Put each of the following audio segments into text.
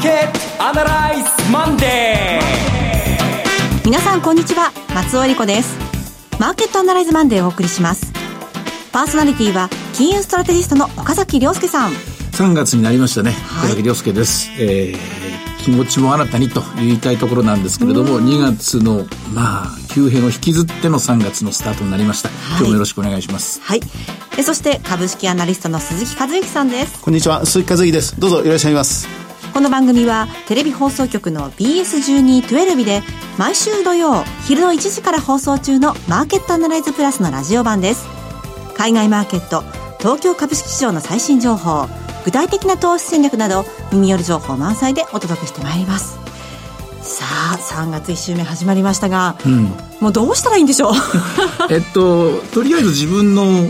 マーケットアナライズマンデー皆さんこんにちは松尾恵理子ですマーケットアナライズマンデーをお送りしますパーソナリティは金融ストラテジストの岡崎亮介さん3月になりましたね、岡崎亮介です、えー、気持ちも新たにと言いたいところなんですけれども、2月の、まあ、急変を引きずっての3月のスタートになりました。はい、今日もよろしくお願いします。はい。えそして、株式アナリストの鈴木和之さんです。こんにちは、鈴木和之です。どうぞいらっしゃいます。この番組は、テレビ放送局の BS1212 で、毎週土曜、昼の1時から放送中のマーケットアナライズプラスのラジオ版です。海外マーケット、東京株式市場の最新情報、具体的な投資戦略など耳寄り情報満載でお届けしてまいります。さあ3月1週目始まりましたが、うん、もうどうしたらいいんでしょう？えっととりあえず自分の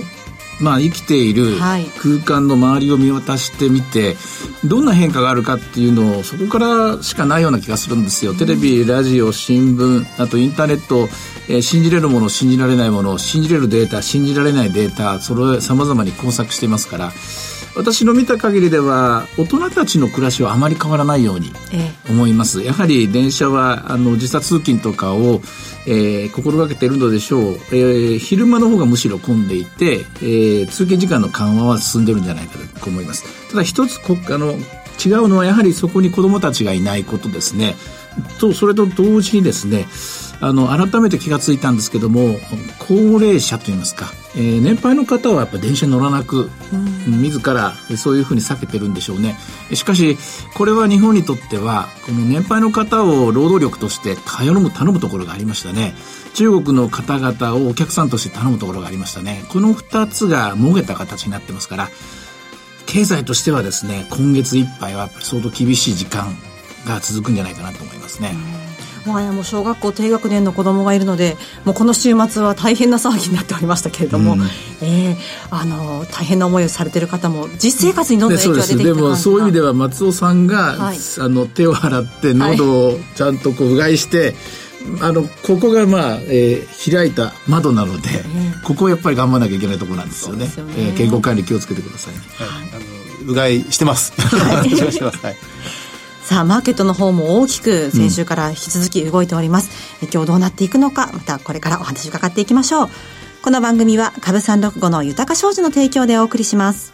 まあ、生きている空間の周りを見渡してみて、どんな変化があるかっていうのをそこからしかないような気がするんですよ。テレビ、ラジオ、新聞、あとインターネット、えー、信じれるもの、信じられないもの、信じれるデータ、信じられないデータ、それ様々に工作していますから、私の見た限りでは大人たちの暮らしはあまり変わらないように思います、ええ、やはり電車はあの時差通勤とかを、えー、心がけているのでしょう、えー、昼間の方がむしろ混んでいて、えー、通勤時間の緩和は進んでるんじゃないかと思います。ただ一つ国家の違うのはやはりそこに子どもたちがいないことですね。とそれと同時にですねあの改めて気がついたんですけども高齢者といいますか、えー、年配の方はやっぱ電車に乗らなく、うん、自らそういうふうに避けてるんでしょうね。しかしこれは日本にとってはこの年配の方を労働力として頼む頼むところがありましたね。中国の方々をお客さんとして頼むところがありましたね。この2つがもげた形になってますから経済としてはですね今月いっぱいはやっぱり相当厳しい時間が続くんじゃないかなと思いますね。うんもはやもう小学校低学年の子供がいるのでもうこの週末は大変な騒ぎになっておりまてれども、うん、えー、あの大変な思いをされている方も実生活にどんどん影響が出てきてでもそういう意味では松尾さんが、はい、あの手を洗って喉をちゃんとこううがいして、はいあのここがまあ、えー、開いた窓なので、ここをやっぱり頑張らなきゃいけないところなんですよね。よね。えー、健康管理気をつけてください、ね、はい、あのうがいしてます。はい、してます。はい。さあ、マーケットの方も大きく先週から引き続き動いております。うん、今日どうなっていくのか、またこれからお話伺っていきましょう。この番組は株三六五の豊か商事の提供でお送りします。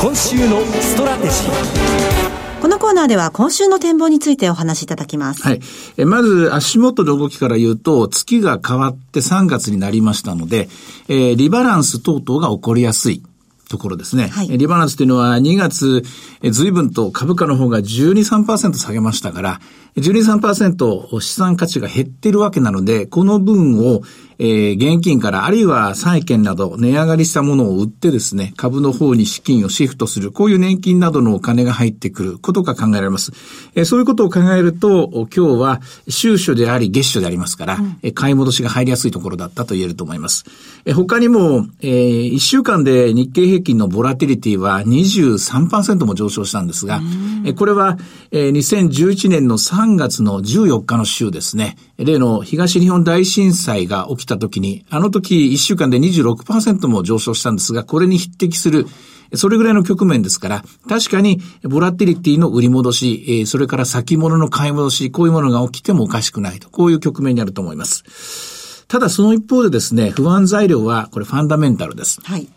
今週のストラテジー。このコーナーでは今週の展望についてお話しいただきます。はい。えまず足元の動きから言うと、月が変わって3月になりましたので、えー、リバランス等々が起こりやすい。ところですね。はい、リバランスというのは2月、随分と株価の方が12、3%下げましたから、12、3%資産価値が減っているわけなので、この分をえー、現金からあるいは債券など値上がりしたものを売ってですね、株の方に資金をシフトする、こういう年金などのお金が入ってくることが考えられます。えー、そういうことを考えると、今日は収書であり月初でありますから、うん、買い戻しが入りやすいところだったと言えると思います。えー、他にも、えー、1週間で日経平均のボラティリティは23%も上昇したんですが、え、これは、え、2011年の3月の14日の週ですね、例の東日本大震災が起きた時に、あの時1週間で26%も上昇したんですが、これに匹敵する、それぐらいの局面ですから、確かに、ボラティリティの売り戻し、それから先物の買い戻し、こういうものが起きてもおかしくないと、こういう局面になると思います。ただその一方でですね、不安材料は、これファンダメンタルです。はい。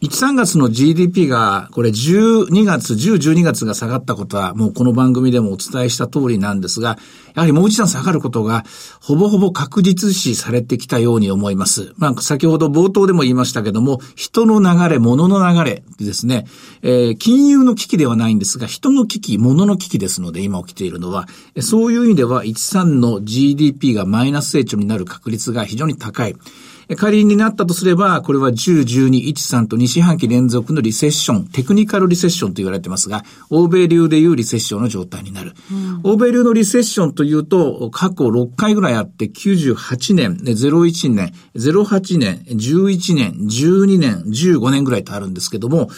1、3月の GDP が、これ12月、10、12月が下がったことは、もうこの番組でもお伝えした通りなんですが、やはりもう一段下がることが、ほぼほぼ確実視されてきたように思います。まあ、先ほど冒頭でも言いましたけども、人の流れ、物の流れですね、えー、金融の危機ではないんですが、人の危機、物の危機ですので、今起きているのは、そういう意味では、1、3の GDP がマイナス成長になる確率が非常に高い。仮になったとすれば、これは10、12、1、3と2四半期連続のリセッション、テクニカルリセッションと言われてますが、欧米流でいうリセッションの状態になる。うん、欧米流のリセッションというと、過去6回ぐらいあって、98年、01年、08年、11年、12年、15年ぐらいとあるんですけども、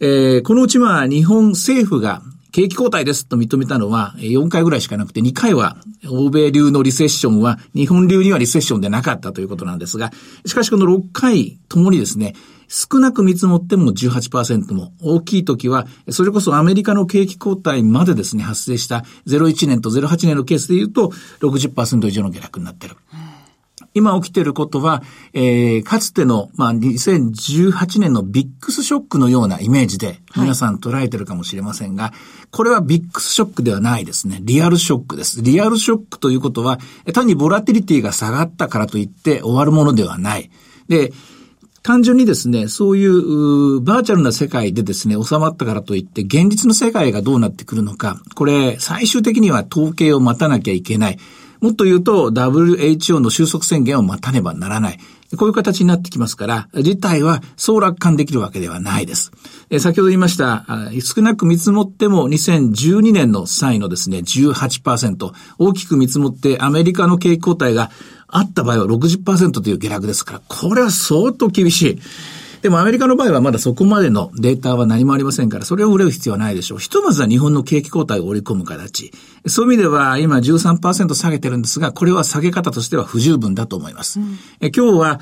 えー、このうちは日本政府が景気後退ですと認めたのは4回ぐらいしかなくて、2回は欧米流のリセッションは日本流にはリセッションでなかったということなんですが、しかしこの6回ともにですね、少なく見積もっても18%も、大きい時は、それこそアメリカの景気後退までですね、発生した01年と08年のケースで言うと60%以上の下落になってる。今起きていることは、えー、かつての、まあ、2018年のビックスショックのようなイメージで、皆さん捉えてるかもしれませんが、はい、これはビックスショックではないですね。リアルショックです。リアルショックということは、単にボラティリティが下がったからといって終わるものではない。で、単純にですね、そういうバーチャルな世界でですね、収まったからといって、現実の世界がどうなってくるのか、これ、最終的には統計を待たなきゃいけない。もっと言うと WHO の収束宣言を待たねばならない。こういう形になってきますから、事態は総楽観できるわけではないです。え先ほど言いました、少なく見積もっても2012年の際のですね、18%、大きく見積もってアメリカの景気後退があった場合は60%という下落ですから、これは相当厳しい。でもアメリカの場合はまだそこまでのデータは何もありませんから、それを売れる必要はないでしょう。ひとまずは日本の景気後退を織り込む形。そういう意味では今13%下げてるんですが、これは下げ方としては不十分だと思います。うん、え今日は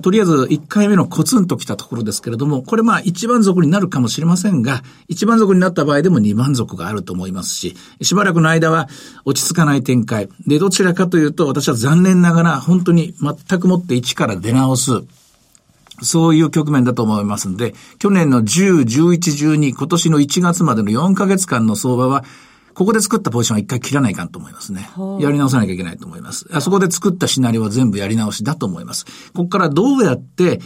とりあえず1回目のコツンときたところですけれども、これまあ一番底になるかもしれませんが、一番底になった場合でも二番底があると思いますし、しばらくの間は落ち着かない展開。で、どちらかというと私は残念ながら本当に全くもって一から出直す。そういう局面だと思いますので、去年の10、11、12、今年の1月までの4ヶ月間の相場は、ここで作ったポジションは一回切らないかんと思いますね。やり直さなきゃいけないと思います。あそこで作ったシナリオは全部やり直しだと思います。ここからどうやって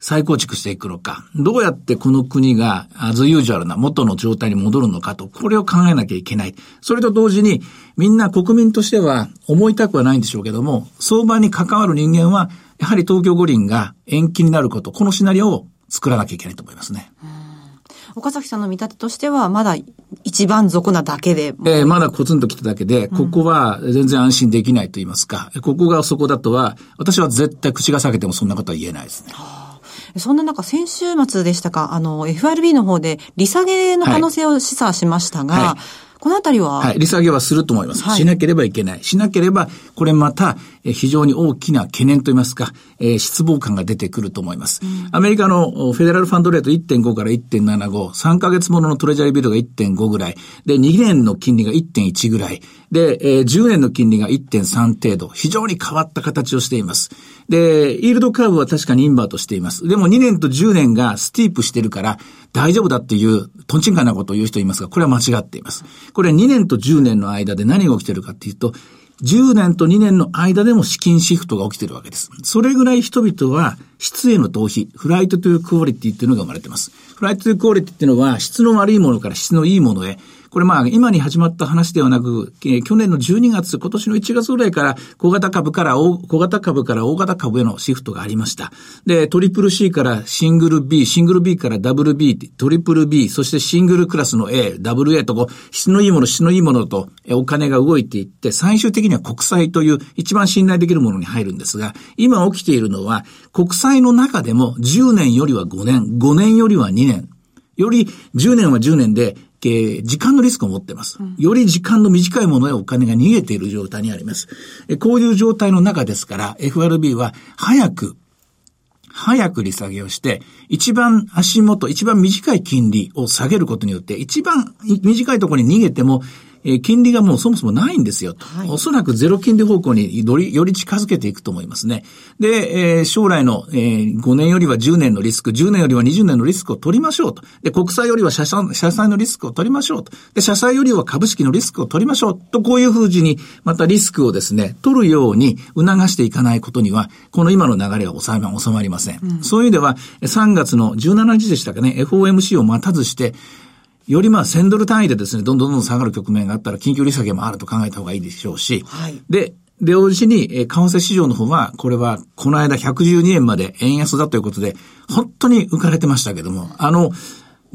再構築していくのか、どうやってこの国がアズユージュアルな元の状態に戻るのかと、これを考えなきゃいけない。それと同時に、みんな国民としては思いたくはないんでしょうけども、相場に関わる人間はやはり東京五輪が延期になること、このシナリオを作らなきゃいけないと思いますね。岡崎さんの見立てとしては、まだ一番俗なだけで。えー、まだコツンと来ただけで、ここは全然安心できないと言いますか、うん、ここがそこだとは、私は絶対口が裂けてもそんなことは言えないですね。そんな中、先週末でしたか、あの、FRB の方で利下げの可能性を示唆しましたが、はいはいこのあたりは？はい。利下げはすると思います。はい、しなければいけない。しなければ、これまた、非常に大きな懸念といいますか、えー、失望感が出てくると思います。うん、アメリカのフェデラルファンドレート1.5から1.75、3ヶ月もののトレジャリービルが1.5ぐらい、で、2年の金利が1.1ぐらい、で、えー、10年の金利が1.3程度、非常に変わった形をしています。で、イールドカーブは確かにインバートしています。でも2年と10年がスティープしてるから大丈夫だっていう、トンチンカンなことを言う人いますが、これは間違っています。これ2年と10年の間で何が起きてるかっていうと、10年と2年の間でも資金シフトが起きてるわけです。それぐらい人々は質への逃避、フライトというクオリティっていうのが生まれています。フライトというクオリティっていうのは質の悪いものから質のいいものへ、これまあ今に始まった話ではなく、え、去年の12月、今年の1月ぐらいから小型株から小型株から大型株へのシフトがありました。で、トリプル C からシングル B、シングル B からダブル B、トリプル B、そしてシングルクラスの A、ダブル A とこう、質のいいもの、質のいいものとお金が動いていって、最終的には国債という一番信頼できるものに入るんですが、今起きているのは、国債の中でも10年よりは5年、5年よりは2年、より10年は10年で時間のリスクを持っています。より時間の短いものへお金が逃げている状態にあります。こういう状態の中ですから、FRB は早く、早く利下げをして、一番足元、一番短い金利を下げることによって、一番短いところに逃げても、えー、金利がもうそもそもないんですよ。はい、おそらくゼロ金利方向によりより近づけていくと思いますね。で、えー、将来の、えー、5年よりは10年のリスク、10年よりは20年のリスクを取りましょうと。で、国債よりは社債社債のリスクを取りましょうと。で、社債よりは株式のリスクを取りましょうと、こういうふうに、またリスクをですね、取るように促していかないことには、この今の流れは収ま収まりません。うん、そういう意味では、3月の17日でしたかね、FOMC を待たずして、よりまあ1000ドル単位でですね、どんどんどん下がる局面があったら緊急利下げもあると考えた方がいいでしょうし、はい、で、で、同時に、え為替市場の方は、これは、この間112円まで円安だということで、本当に浮かれてましたけども、あの、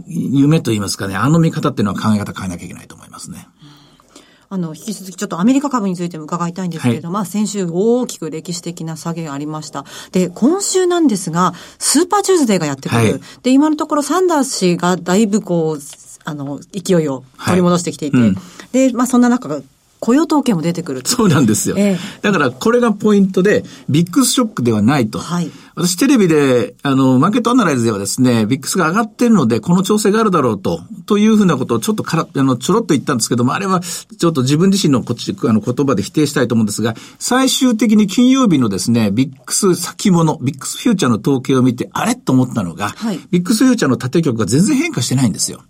夢と言いますかね、あの見方っていうのは考え方変えなきゃいけないと思いますね。あの、引き続きちょっとアメリカ株についても伺いたいんですけれども、はい、まあ先週大きく歴史的な下げがありました。で、今週なんですが、スーパーチューズデーがやってくる。はい、で、今のところサンダース氏がだいぶこう、あの、勢いを取り戻してきていて、はいうん、で、まあそんな中、雇用統計も出てくるそうなんですよ。えー、だからこれがポイントで、 VIX ショックではないと。はい。私テレビで、あの、マーケットアナライズではですね、 VIX が上がってるので、この調整があるだろうと、というふうなことをちょっとから、あの、ちょろっと言ったんですけども、あれは、ちょっと自分自身のこっち、あの、言葉で否定したいと思うんですが、最終的に金曜日のですね、ビックス先物、ビックスフューチャーの統計を見て、あれ？と思ったのが、はい、ビックスフューチャーの縦局が全然変化してないんですよ。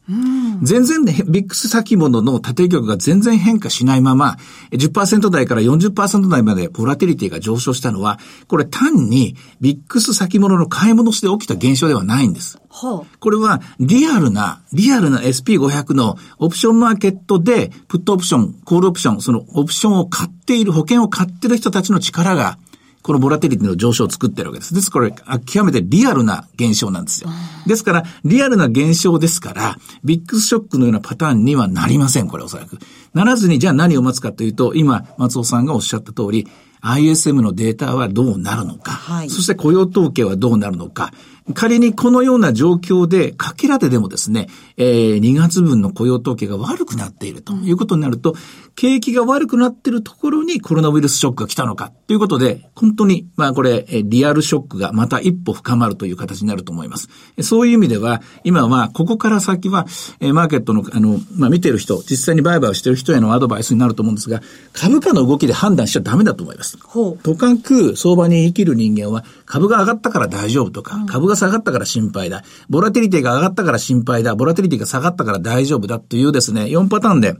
全然、ね、ビックス先物の縦局が全然変化しないまま、10%台から40%台までボラティリティが上昇したのは、これ単にビックス先物の買い戻しで起きた現象ではないんです。これはリアルな、リアルな SP500 のオプションマーケットで、プットオプション、コールオプション、そのオプションを買っている、保険を買っている人たちの力が、このボラテリティの上昇を作ってるわけです。ですから、これ、極めてリアルな現象なんですよ。ですから、リアルな現象ですから、ビッグショックのようなパターンにはなりません、これおそらく。ならずに、じゃあ何を待つかというと、今、松尾さんがおっしゃった通り、ISM のデータはどうなるのか、はい、そして雇用統計はどうなるのか、仮にこのような状況で、かけらででもですね、えー、2月分の雇用統計が悪くなっているということになると、景気が悪くなっているところにコロナウイルスショックが来たのかということで、本当に、まあこれ、リアルショックがまた一歩深まるという形になると思います。そういう意味では、今は、ここから先は、マーケットの、あの、まあ見てる人、実際に売買をしている人へのアドバイスになると思うんですが、株価の動きで判断しちゃダメだと思います。とかく相場に生きる人間は、株が上がったから大丈夫とか、株が下がったから心配だ。ボラティリティが上がったから心配だ。ボラティリティが下がったから大丈夫だというですね、4パターンで、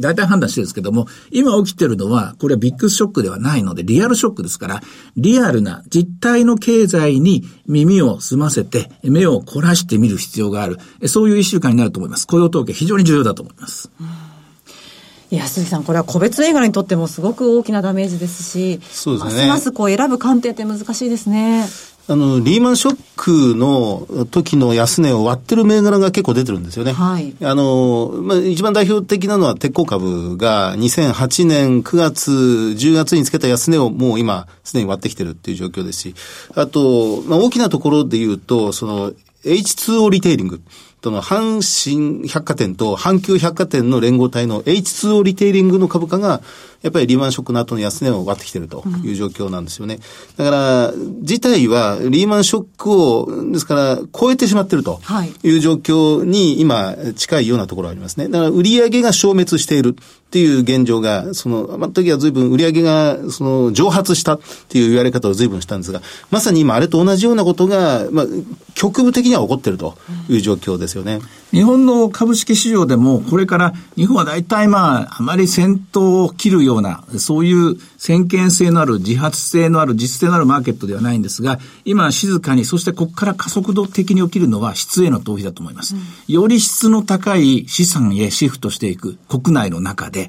大体判断してるんですけども、今起きてるのは、これはビッグショックではないので、リアルショックですから、リアルな実体の経済に耳を澄ませて、目を凝らしてみる必要がある。そういう一週間になると思います。雇用統計非常に重要だと思います。いや、鈴木さん、これは個別映画にとってもすごく大きなダメージですし、そうですね。ますますこう選ぶ観点って難しいですね。あの、リーマンショックの時の安値を割ってる銘柄が結構出てるんですよね。はい。あの、まあ、一番代表的なのは鉄鋼株が2008年9月、10月につけた安値をもう今すでに割ってきてるっていう状況ですし、あと、まあ、大きなところで言うと、その H2O リテイリング。との阪神百貨店と阪急百貨店の連合体の H2O リテイリングの株価がやっぱりリーマンショックの後の安値を割ってきてるという状況なんですよね。だから、自体はリーマンショックを、ですから、超えてしまってるという状況に今近いようなところがありますね。だから、売上が消滅しているっていう現状が、その、まあ、時は随分売上が、その、蒸発したっていう言われ方を随分したんですが、まさに今あれと同じようなことが、まあ、局部的には起こっているという状況ですよね。日本の株式市場でも、これから日本は大体まあ、あまり先頭を切るような、そういう先見性のある、自発性のある、実性のあるマーケットではないんですが、今静かに、そしてここから加速度的に起きるのは質への投資だと思います。より質の高い資産へシフトしていく国内の中で、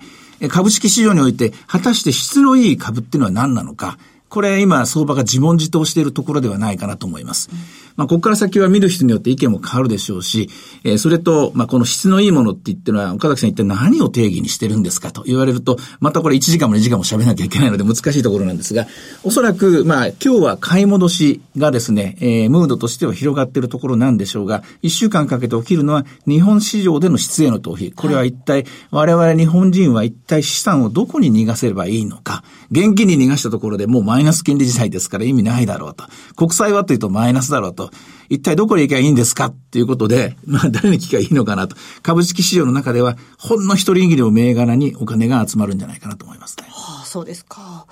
株式市場において、果たして質のいい株っていうのは何なのか、これ今相場が自問自答しているところではないかなと思います。うんまあ、ここから先は見る人によって意見も変わるでしょうし、えー、それと、まあ、この質のいいものって言ってるのは、岡崎さん一体何を定義にしてるんですかと言われると、またこれ1時間も2時間も喋らなきゃいけないので難しいところなんですが、おそらく、まあ、今日は買い戻しがですね、えー、ムードとしては広がっているところなんでしょうが、1週間かけて起きるのは日本市場での質への逃避。これは一体、我々日本人は一体資産をどこに逃がせればいいのか。現金に逃がしたところでもうマイナス金利時代ですから意味ないだろうと。国債はというとマイナスだろうと。一体どこに行けばいいんですか？っていうことで、まあ誰に聞けばいいのかなと。株式市場の中では、ほんの一人握りの銘柄にお金が集まるんじゃないかなと思いますね。はあ、そうですか。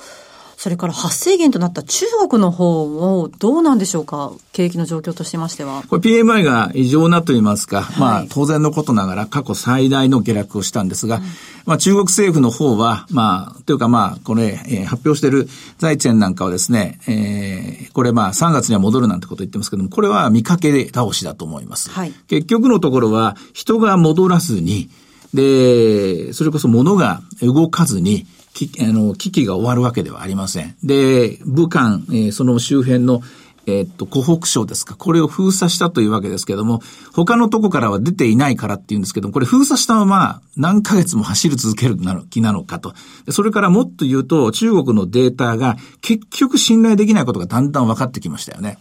それから発生源となった中国の方もどうなんでしょうか？景気の状況としましては。これ PMI が異常なと言いますか、はい、まあ当然のことながら過去最大の下落をしたんですが、うん、まあ中国政府の方は、まあ、というかまあこれ、えー、発表している財前なんかはですね、えー、これまあ3月には戻るなんてこと言ってますけども、これは見かけ倒しだと思います。はい、結局のところは人が戻らずに、で、それこそ物が動かずに、きあの危機が終わるわけではありません。で、武漢、えー、その周辺のえっと、湖北省ですか。これを封鎖したというわけですけども、他のとこからは出ていないからっていうんですけども、これ封鎖したまま何ヶ月も走り続ける気なのかと。それからもっと言うと、中国のデータが結局信頼できないことがだんだん分かってきましたよね。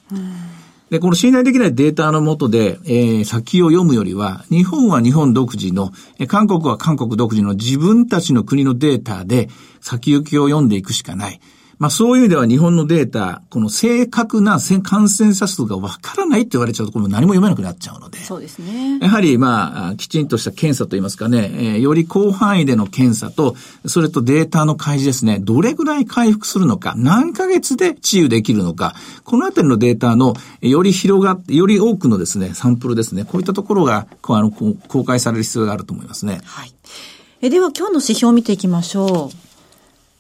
で、この信頼できないデータのもとで、えー、先を読むよりは、日本は日本独自の、え韓国は韓国独自の自分たちの国のデータで先行きを読んでいくしかない。まあそういう意味では日本のデータ、この正確な感染者数がわからないって言われちゃうと、これ何も読めなくなっちゃうので。そうですね。やはりまあ、きちんとした検査といいますかね、えー、より広範囲での検査と、それとデータの開示ですね、どれぐらい回復するのか、何ヶ月で治癒できるのか、このあたりのデータの、より広がって、より多くのですね、サンプルですね、こういったところが、あの、公開される必要があると思いますね。はい。え、では今日の指標を見ていきましょう。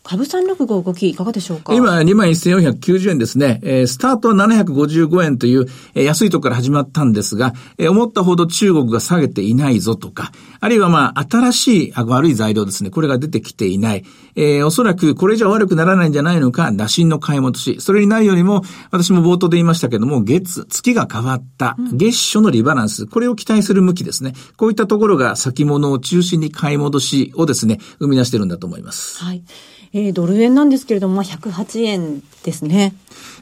株三六五動きいかがでしょうか？今、21,490円ですね。えー、スタートは755円という、えー、安いところから始まったんですが、えー、思ったほど中国が下げていないぞとか、あるいはまあ、新しい、あ悪い材料ですね。これが出てきていない。えー、おそらくこれ以上悪くならないんじゃないのか、打診の買い戻し。それになるよりも、私も冒頭で言いましたけども、月、月が変わった、月初のリバランス。これを期待する向きですね。こういったところが先物を中心に買い戻しをですね、生み出してるんだと思います。はい。えー、ドル円なんですけれども、まあ、108円ですね。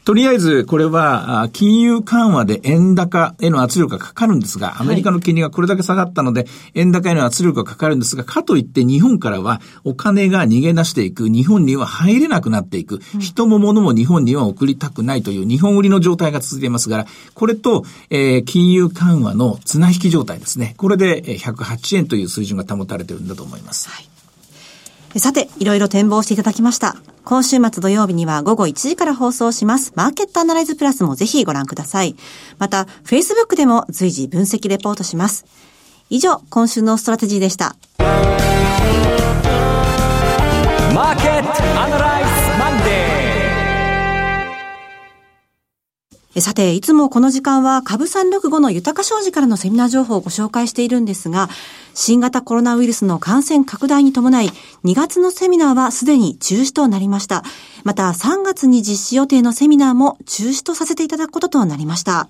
とりあえず、これは、金融緩和で円高への圧力がかかるんですが、アメリカの金利がこれだけ下がったので、円高への圧力がかかるんですが、かといって日本からはお金が逃げ出していく、日本には入れなくなっていく、人も物も日本には送りたくないという日本売りの状態が続いていますから、これと、えー、金融緩和の綱引き状態ですね。これで108円という水準が保たれているんだと思います。はいさて、いろいろ展望していただきました。今週末土曜日には午後1時から放送します。マーケットアナライズプラスもぜひご覧ください。また、Facebook でも随時分析レポートします。以上、今週のストラテジーでした。マーケットアナライズさて、いつもこの時間は株365の豊か商事からのセミナー情報をご紹介しているんですが、新型コロナウイルスの感染拡大に伴い、2月のセミナーはすでに中止となりました。また、3月に実施予定のセミナーも中止とさせていただくこととなりました。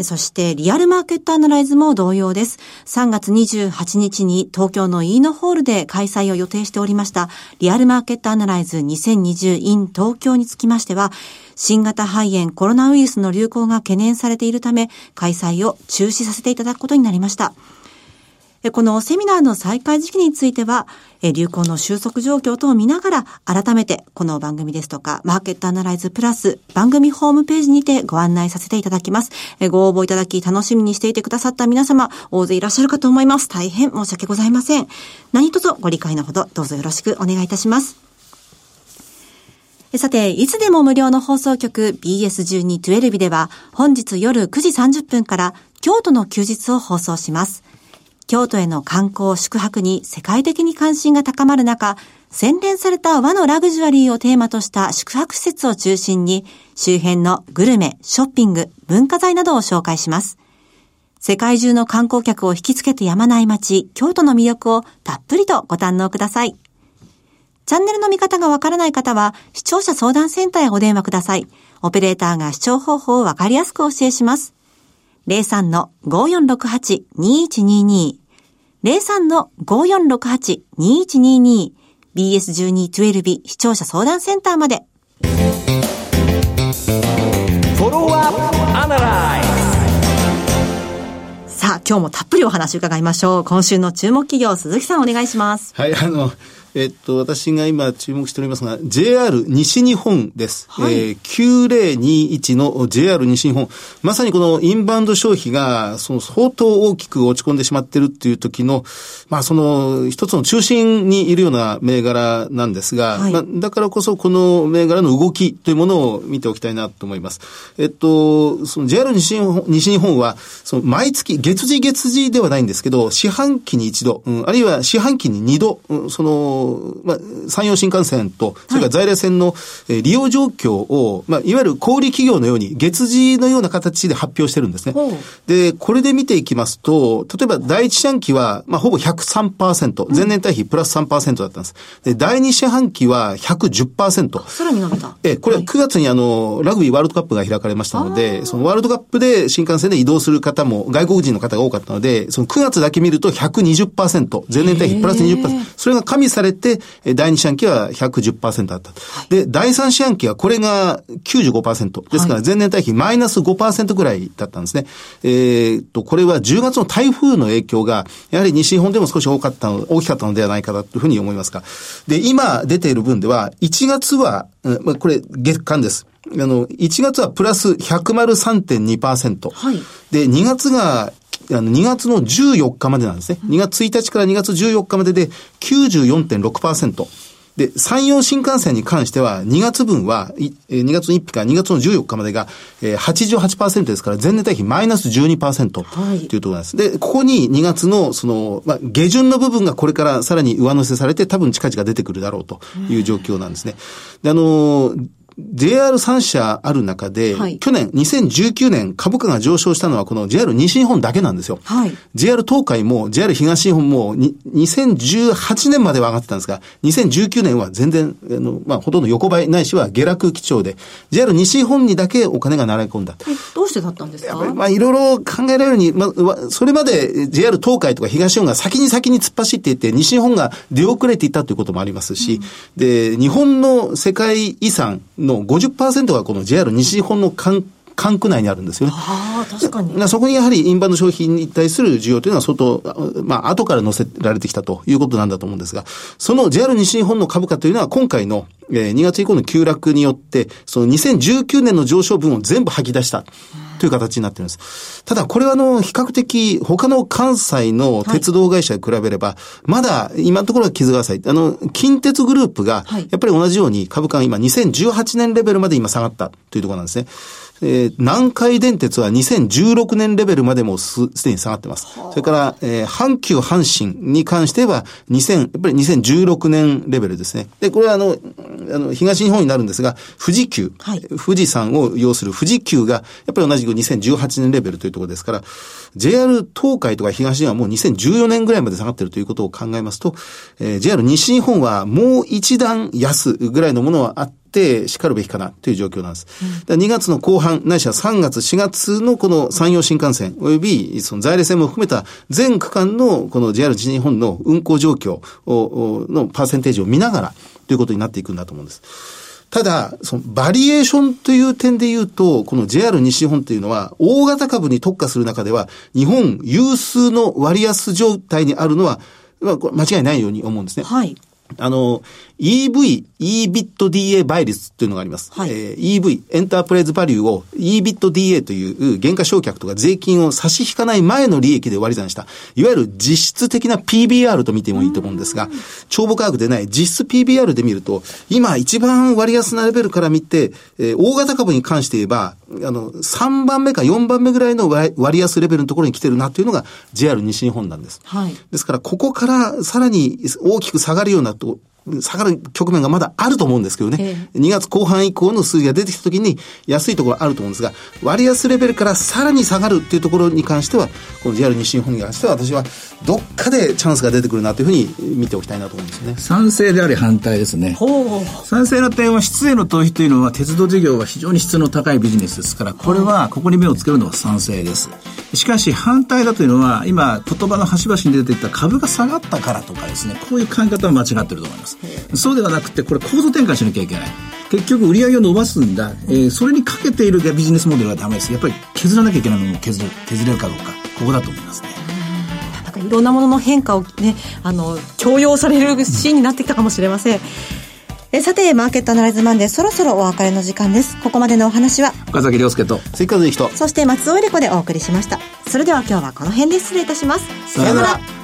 そして、リアルマーケットアナライズも同様です。3月28日に東京のイーノホールで開催を予定しておりました、リアルマーケットアナライズ 2020in 東京につきましては、新型肺炎コロナウイルスの流行が懸念されているため、開催を中止させていただくことになりました。このセミナーの再開時期については、流行の収束状況等を見ながら、改めてこの番組ですとか、マーケットアナライズプラス番組ホームページにてご案内させていただきます。ご応募いただき楽しみにしていてくださった皆様、大勢いらっしゃるかと思います。大変申し訳ございません。何卒ご理解のほど、どうぞよろしくお願いいたします。さて、いつでも無料の放送局 BS1212 では、本日夜9時30分から京都の休日を放送します。京都への観光、宿泊に世界的に関心が高まる中、洗練された和のラグジュアリーをテーマとした宿泊施設を中心に、周辺のグルメ、ショッピング、文化財などを紹介します。世界中の観光客を引きつけてやまない街、京都の魅力をたっぷりとご堪能ください。チャンネルの見方がわからない方は、視聴者相談センターへお電話ください。オペレーターが視聴方法をわかりやすくお教えします。03-5468-2122 03-5468-2122 BS1212 視聴者相談センターまで。さあ、今日もたっぷりお話伺いましょう。今週の注目企業、鈴木さんお願いします。はい、あの、えっと、私が今注目しておりますが、JR 西日本です。はい、えー、9021の JR 西日本。まさにこのインバウンド消費が、その相当大きく落ち込んでしまってるっていう時の、まあその一つの中心にいるような銘柄なんですが、はい、まあだからこそこの銘柄の動きというものを見ておきたいなと思います。えっと、その JR 西日本西日本は、その毎月、月次月次ではないんですけど、四半期に一度、うん、あるいは四半期に二度、うん、その、まあ、山陽新幹線と、それから在来線の、え利用状況を、まあ、いわゆる小売企業のように、月次のような形で発表してるんですね。で、これで見ていきますと、例えば第一四半期は、まあ、ほぼ103%、前年対比プラス3%だったんです。で、第二四半期は110%。さらに伸びた。え、これは9月にあの、ラグビーワールドカップが開かれましたので、そのワールドカップで新幹線で移動する方も、外国人の方が多かったので、その9月だけ見ると120%、前年対比プラス20%、それが加味されて、第2四半期は110%だった。で、第3四半期はこれが95%。ですから前年対比マイナス5%ぐらいだったんですね。えー、っと、これは10月の台風の影響が、やはり西日本でも少し多かったの、大きかったのではないかというふうに思いますが。で、今出ている分では、1月は、これ月間です。あの、1月はプラス103.2%。はい。で、2月があの、2月の14日までなんですね。2月1日から2月14日までで94.6%。で、山陽新幹線に関しては、2月分は、2月の1日から2月の14日までが、88%ですから、前年対比マイナス12%というところです。はい、で、ここに2月の、その、まあ、下旬の部分がこれからさらに上乗せされて、多分近々出てくるだろうという状況なんですね。で、あのー JR3 社ある中で、はい、去年、2019年株価が上昇したのはこの JR 西日本だけなんですよ。はい、JR 東海も JR 東日本も2018年までは上がってたんですが、2019年は全然、あの、まあ、ほとんど横ばいないしは下落基調で、JR 西日本にだけお金が流れ込んだ。どうしてだったんですか？まあ、いろいろ考えられるに、まあ、それまで JR 東海とか東日本が先に先に突っ走っていって、西日本が出遅れていたということもありますし、うん、で、日本の世界遺産の50%がこの JR 西日本の管管区内にあるんですよね。ああ、確かに。そこにやはりインバウンド消費に対する需要というのは相当、まあ、後から乗せられてきたということなんだと思うんですが、その JR 西日本の株価というのは今回の、え2月以降の急落によって、その2019年の上昇分を全部吐き出した。という形になってるんです。ただ、これはあの、比較的、他の関西の鉄道会社に比べれば、はい、まだ、今のところは傷が浅い。あの、近鉄グループが、やっぱり同じように株価が今2018年レベルまで今下がったというところなんですね。えー、南海電鉄は2016年レベルまでもすでに下がってます。それから、えー、阪急阪神に関しては、2000、やっぱり2016年レベルですね。で、これはあの、あの、東日本になるんですが、富士急、はい、富士山を要する富士急が、やっぱり同じく2018年レベルというところですから、JR 東海とか東日本はもう2014年ぐらいまで下がっているということを考えますと、えー、JR 西日本はもう一段安ぐらいのものはあって、って叱るべきかなという状況なんです。うん、2月の後半、ないしは3月、4月のこの山陽新幹線、およびその在来線も含めた全区間のこの JR 西日本の運行状況をのパーセンテージを見ながらということになっていくんだと思うんです。ただ、そのバリエーションという点で言うと、この JR 西日本というのは、大型株に特化する中では、日本有数の割安状態にあるのは、まあ、間違いないように思うんですね。はい。あの、EV、EBITDA 倍率というのがあります。はい、えー、EV、エンタープライズバリューを EBITDA という原価償却とか税金を差し引かない前の利益で割り算した、いわゆる実質的な PBR と見てもいいと思うんですが、帳簿価格でない実質 PBR で見ると、今一番割安なレベルから見て、えー、大型株に関して言えば、あの、3番目か4番目ぐらいの割安レベルのところに来てるなというのが JR 西日本なんです。はい。ですから、ここからさらに大きく下がるようなと、下がる局面がまだあると思うんですけどね、ええ、2月後半以降の数字が出てきた時に安いところあると思うんですが、割安レベルからさらに下がるっていうところに関しては、この JR 西日本に関しては私はどっかでチャンスが出てくるなというふうに見ておきたいなと思うんですね。賛成であり反対ですね。賛成の点は質への投資というのは鉄道事業は非常に質の高いビジネスですから、これはここに目をつけるのは賛成です。しかし反対だというのは、今言葉の端々に出ていた株が下がったからとかですね、こういう考え方は間違ってると思います。そうではなくて、これ構造転換しなきゃいけない。結局売り上げを伸ばすんだ、えー、それにかけているビジネスモデルはダメです。やっぱり削らなきゃいけないものを削る、削れるかどうか、ここだと思いますね。なんかいろんなものの変化をね、あの、強要されるシーンになってきたかもしれません。えさて、マーケットアナライズマンデー、そろそろお別れの時間です。ここまでのお話は、岡崎亮介と、追加の人、そして松尾恵理子でお送りしました。それでは今日はこの辺で失礼いたします。さようなら。